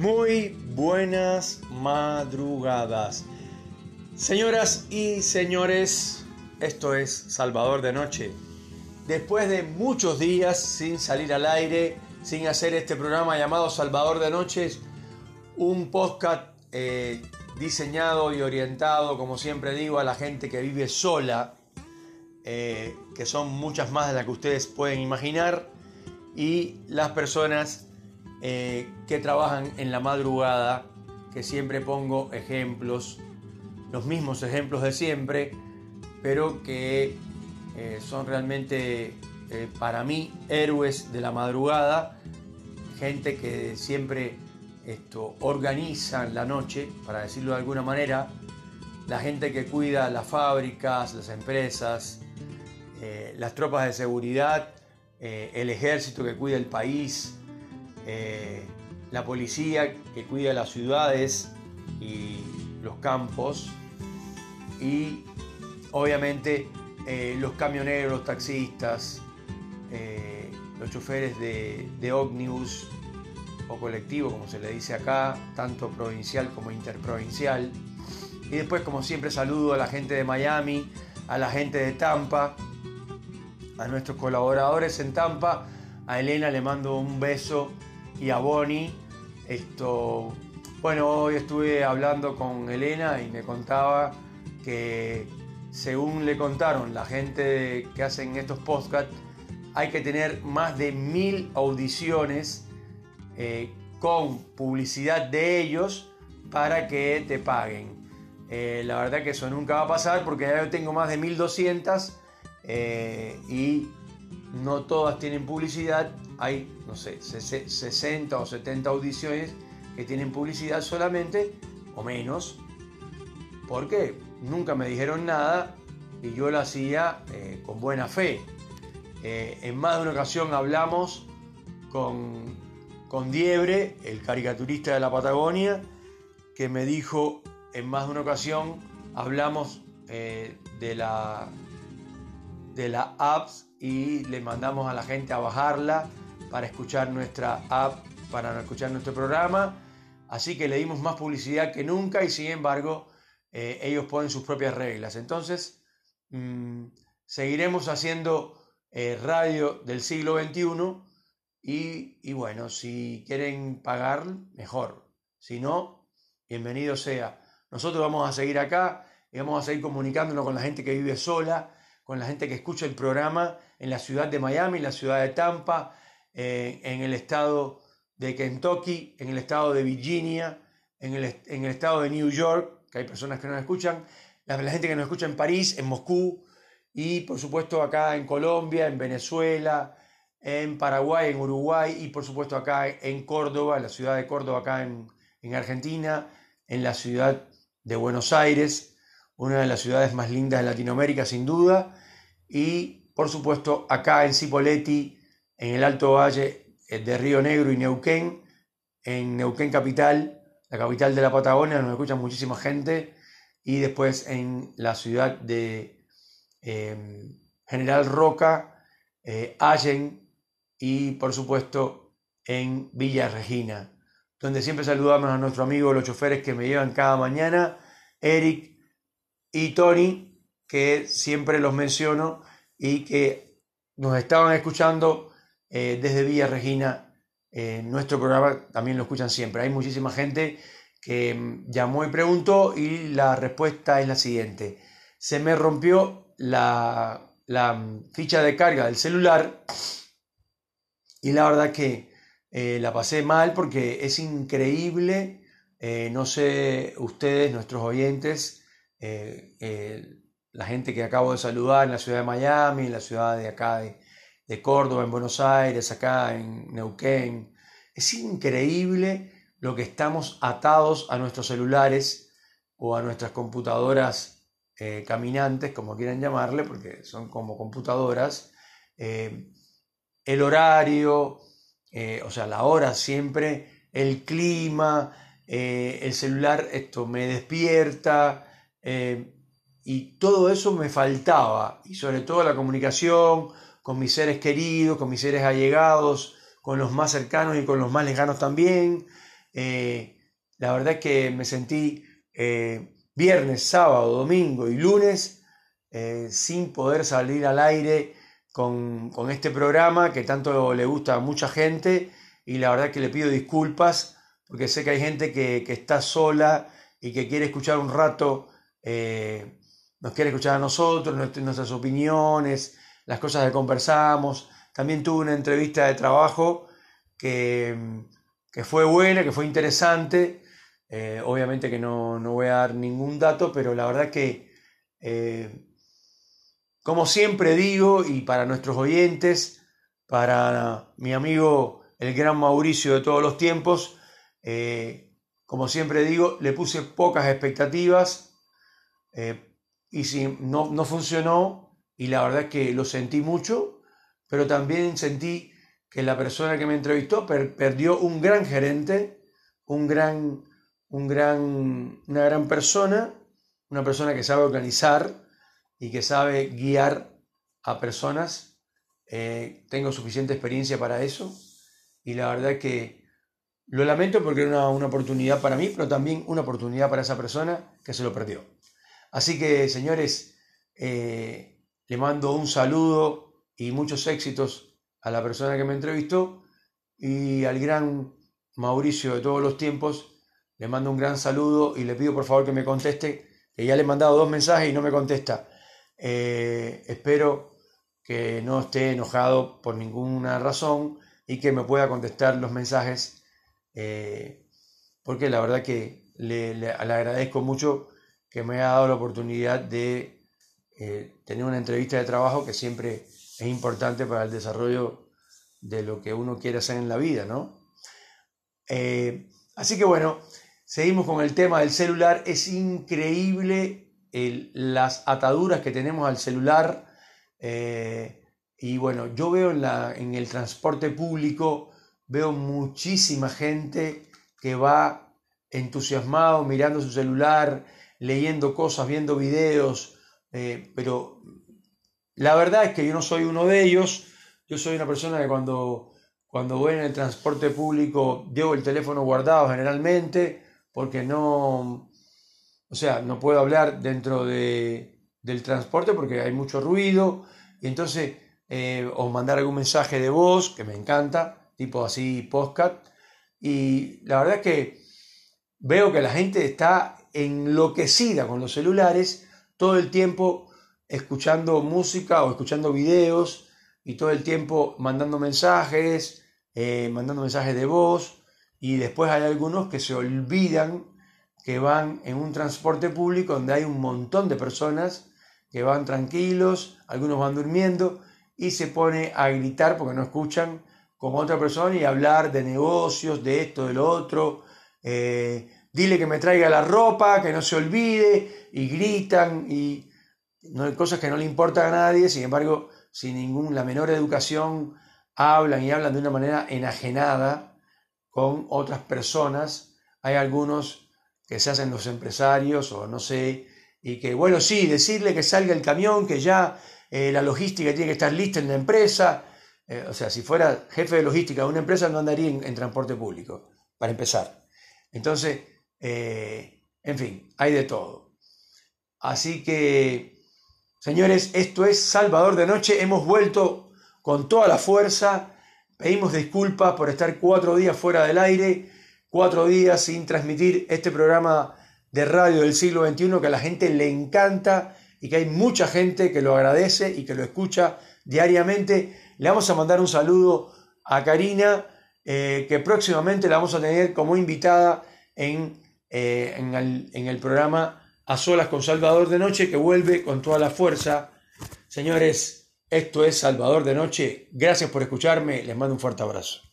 Muy buenas madrugadas. Señoras y señores, esto es Salvador de Noche. Después de muchos días sin salir al aire, sin hacer este programa llamado Salvador de Noches, un podcast eh, diseñado y orientado, como siempre digo, a la gente que vive sola, eh, que son muchas más de las que ustedes pueden imaginar, y las personas eh, que trabajan en la madrugada, que siempre pongo ejemplos, los mismos ejemplos de siempre, pero que eh, son realmente para mí héroes de la madrugada, gente que siempre esto, organizan la noche, para decirlo de alguna manera, la gente que cuida las fábricas, las empresas, eh, las tropas de seguridad, eh, el ejército que cuida el país, eh, la policía que cuida las ciudades y los campos y obviamente los camioneros, los taxistas, los choferes de, de ómnibus o colectivo, como se le dice acá, tanto provincial como interprovincial. Y después, como siempre, saludo a la gente de Miami, a la gente de Tampa, a nuestros colaboradores en Tampa. A Elena le mando un beso y a Bonnie. Esto, bueno, hoy estuve hablando con Elena y me contaba que según le contaron la gente que hacen estos podcasts, hay que tener más de mil audiciones eh, con publicidad de ellos para que te paguen. Eh, la verdad que eso nunca va a pasar porque ya yo tengo más de 1200 eh, y no todas tienen publicidad. Hay, no sé, 60 o 70 audiciones que tienen publicidad solamente o menos. Porque nunca me dijeron nada y yo lo hacía eh, con buena fe. Eh, en más de una ocasión hablamos con, con Diebre, el caricaturista de la Patagonia, que me dijo en más de una ocasión, hablamos de la de la apps y le mandamos a la gente a bajarla para escuchar nuestra app, para escuchar nuestro programa. Así que le dimos más publicidad que nunca y sin embargo eh, ellos ponen sus propias reglas. Entonces, mm, seguiremos haciendo eh, radio del siglo XXI y, y bueno, si quieren pagar, mejor. Si no, bienvenido sea. Nosotros vamos a seguir acá y vamos a seguir comunicándonos con la gente que vive sola, con la gente que escucha el programa en la ciudad de Miami, en la ciudad de Tampa, en el estado de Kentucky, en el estado de Virginia, en el, en el, estado de New York, que hay personas que nos escuchan, la, gente que nos escucha en París, en Moscú, y por supuesto acá en Colombia, en Venezuela, en Paraguay, en Uruguay, y por supuesto acá en Córdoba, en la ciudad de Córdoba, acá en, en Argentina, en la ciudad de Buenos Aires, una de las ciudades más lindas de Latinoamérica sin duda, y por supuesto acá en Cipolletti, en el Alto Valle eh, de Río Negro y Neuquén, en Neuquén Capital, la capital de la Patagonia, nos escucha muchísima gente, y después en la ciudad de em, General Roca, eh, Allen y por supuesto en Villa Regina, donde siempre saludamos a nuestro amigo, los choferes que me llevan cada mañana, Eric y Tony, que siempre los menciono y que nos estaban escuchando eh, desde Villa Regina. Eh, nuestro programa también lo escuchan siempre. Hay muchísima gente que mm, llamó y preguntó y la respuesta es la siguiente. Se me rompió la, mm, ficha de carga del celular y la verdad que eh, la pasé mal porque es increíble, no sé ustedes, nuestros oyentes, la gente que acabo de saludar en la ciudad de Miami, en la ciudad de acá Córdoba, en Buenos Aires, acá en Neuquén. Es increíble lo que estamos atados a nuestros celulares o a nuestras computadoras eh, caminantes, como quieran llamarle, porque son como computadoras. Eh, el horario, eh, o sea, la hora siempre, el clima, el celular, esto me despierta y todo eso me faltaba, y sobre todo la comunicación con mis seres queridos, con mis seres allegados, con los más cercanos y con los más lejanos también. Eh, la verdad es que me sentí eh, viernes, sábado, domingo y lunes eh, sin poder salir al aire con, este programa que tanto le gusta a mucha gente y la verdad que le pido disculpas porque sé que hay gente que, está sola y que quiere escuchar un rato, nos quiere escuchar a nosotros, nuestras opiniones, las cosas que conversamos. También tuve una entrevista de trabajo que, fue buena, que fue interesante. Eh, obviamente que no, voy a dar ningún dato, pero la verdad que, eh, como siempre digo, y para nuestros oyentes, para mi amigo el gran Mauricio de todos los tiempos, eh, como siempre digo, le puse pocas expectativas y si no, no funcionó, y la verdad que lo sentí mucho, pero también sentí que la persona que me entrevistó perdió un gran gerente, un gran, un gran, una gran persona, una persona que sabe organizar y que sabe guiar a personas. Eh, tengo suficiente experiencia para eso y la verdad que lo lamento porque era una, oportunidad para mí, pero también una oportunidad para esa persona que se lo perdió. Así que, señores, eh, le mando un saludo y muchos éxitos a la persona que me entrevistó y al gran Mauricio de todos los tiempos. Le mando un gran saludo y le pido por favor que me conteste, que ya le he mandado dos mensajes y no me contesta. Eh, espero que no esté enojado por ninguna razón y que me pueda contestar los mensajes, eh, porque la verdad que le, agradezco mucho que me haya dado la oportunidad de eh, tener una entrevista de trabajo que siempre es importante para el desarrollo de lo que uno quiere hacer en la vida, ¿no? Eh, así que bueno, seguimos con el tema del celular. Es increíble las ataduras que tenemos al celular. Eh, y bueno, yo veo en, en el transporte público, veo muchísima gente que va entusiasmado mirando su celular, leyendo cosas, viendo videos, eh, pero la verdad es que yo no soy uno de ellos. Yo soy una persona que cuando, cuando voy en el transporte público llevo el teléfono guardado generalmente porque no, o sea, no puedo hablar dentro de, del transporte porque hay mucho ruido. Y entonces, eh, o mandar algún mensaje de voz, que me encanta, tipo así podcast. Y la verdad es que veo que la gente está enloquecida con los celulares todo el tiempo escuchando música o escuchando videos y todo el tiempo mandando mensajes, eh, mandando mensajes de voz y después hay algunos que se olvidan que van en un transporte público donde hay un montón de personas que van tranquilos, algunos van durmiendo y se pone a gritar porque no escuchan con otra persona y hablar de negocios, de esto, de lo otro. Eh, dile que me traiga la ropa, que no se olvide, y gritan, y no hay cosas que no le importan a nadie, sin embargo, sin ningún, la menor educación, hablan y hablan de una manera enajenada con otras personas. Hay algunos que se hacen los empresarios o no sé, y que, bueno, sí, decirle que salga el camión, que ya eh, la logística tiene que estar lista en la empresa. Eh, o sea, si fuera jefe de logística de una empresa no andaría en, transporte público, para empezar. Entonces, eh, en fin, hay de todo. Así que Señores, esto es Salvador de Noche. Hemos vuelto con toda la fuerza. Pedimos disculpas por estar cuatro días fuera del aire, cuatro días sin transmitir este programa de radio del siglo XXI que a la gente le encanta y que hay mucha gente que lo agradece y que lo escucha diariamente. Le vamos a mandar un saludo a Karina, eh, que próximamente la vamos a tener como invitada en, eh, en el programa a solas con Salvador de Noche que vuelve con toda la fuerza. Señores, esto es Salvador de Noche. Gracias por escucharme. Les mando un fuerte abrazo.